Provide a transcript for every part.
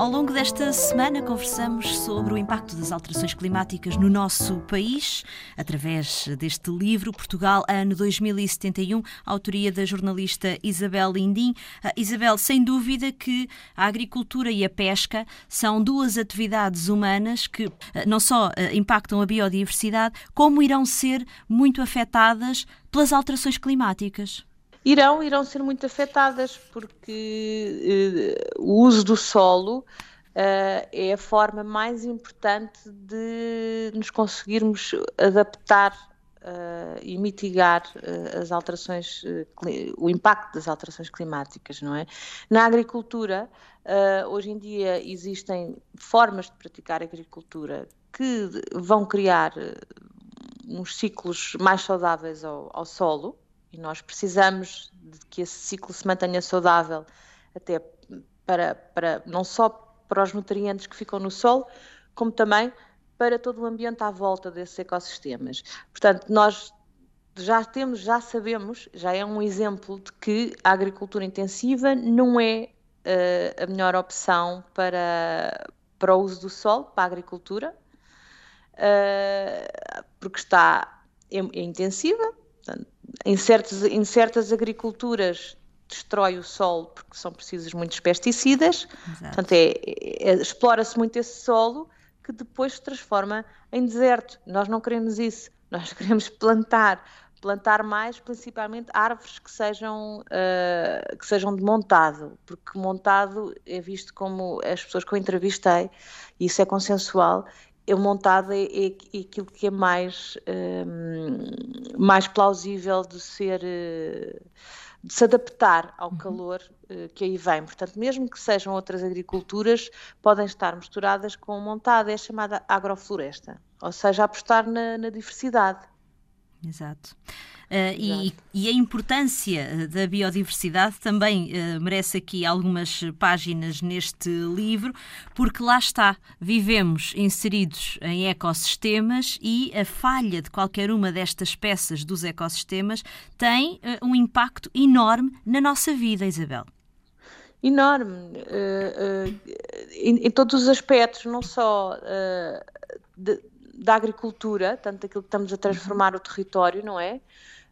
Ao longo desta semana conversamos sobre o impacto das alterações climáticas no nosso país, através deste livro, Portugal, ano 2071, autoria da jornalista Isabel Lindim. Uh, Isabel, sem dúvida que a agricultura e a pesca são duas atividades humanas que uh, não só uh, impactam a biodiversidade, como irão ser muito afetadas pelas alterações climáticas. Irão, irão ser muito afetadas, porque uh, o uso do solo uh, é a forma mais importante de nos conseguirmos adaptar uh, e mitigar as alterações, o impacto das alterações climáticas, não é? Na agricultura, hoje em dia existem formas de praticar agricultura que vão criar uns ciclos mais saudáveis ao, ao solo, e nós precisamos de que esse ciclo se mantenha saudável até para, para não só para os nutrientes que ficam no solo, como também para todo o ambiente à volta desses ecossistemas. Portanto, nós já temos, já sabemos, já é um exemplo de que a agricultura intensiva não é uh, a melhor opção para, para o uso do solo, para a agricultura, uh, porque está é, é intensiva, portanto, em, certos, em certas agriculturas destrói o solo porque são precisos muitos pesticidas, Exato. portanto é, é, explora-se muito esse solo que depois se transforma em deserto. Nós não queremos isso, nós queremos plantar, plantar mais, principalmente árvores que sejam, uh, que sejam de montado, porque montado é visto como as pessoas que eu entrevistei, e isso é consensual, é montado é, é, aquilo que é mais, um, mais plausível de ser eh, de se adaptar ao uhum. calor uh, que aí vem. Portanto, mesmo que sejam outras agriculturas, podem estar misturadas com montada, é chamada agrofloresta, ou seja, apostar na, na diversidade. Exato. Uh, e, e, a importância eh, da biodiversidade também uh, merece aqui algumas páginas neste livro, porque lá está, vivemos inseridos em ecossistemas e a falha de qualquer uma destas peças dos ecossistemas tem uh, um impacto enorme na nossa vida, Isabel. Enorme, em, em, todos os aspectos, não só de, da agricultura, tanto daquilo que estamos a transformar o território, não é?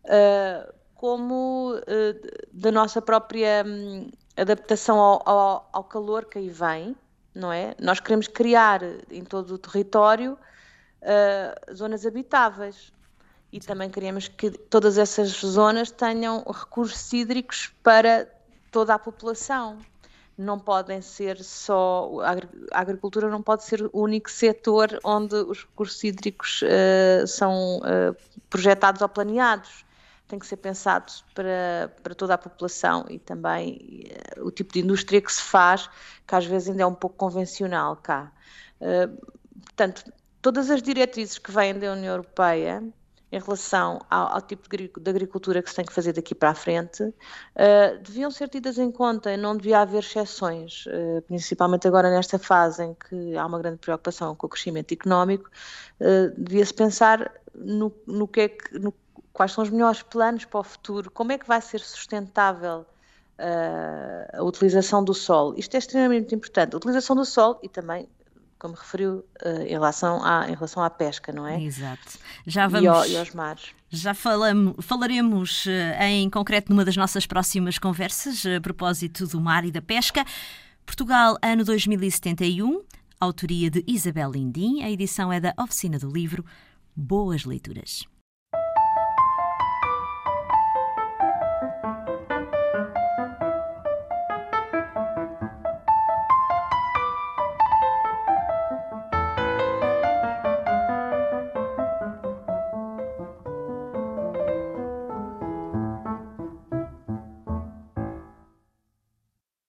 Uh, como uh, da nossa própria um, adaptação ao, ao, ao, calor que aí vem, não é? Nós queremos criar em todo o território uh, zonas habitáveis e também queremos que todas essas zonas tenham recursos hídricos para toda a população não podem ser só. A agricultura não pode ser o único setor onde os recursos hídricos são projetados ou planeados. Tem que ser pensado para, para toda a população e também uh, o tipo de indústria que se faz, que às vezes ainda é um pouco convencional cá. portanto, todas as diretrizes que vêm da União Europeia em relação ao, ao, tipo de agricultura que se tem que fazer daqui para a frente, uh, deviam ser tidas em conta, não devia haver exceções, uh, principalmente agora nesta fase em que há uma grande preocupação com o crescimento económico, uh, devia-se pensar no, no que é que, no, quais são os melhores planos para o futuro, como é que vai ser sustentável a utilização do sol. Isto é extremamente importante. A utilização do sol e também como referiu, uh, em, relação à, em relação à pesca, não é? Exato. Já vamos... E, ao, e aos mares. Já falamos, falaremos uh, em concreto numa das nossas próximas conversas a propósito do mar e da pesca. Portugal, ano 2071, autoria de Isabel Lindim. A edição é da Oficina do Livro. Boas leituras.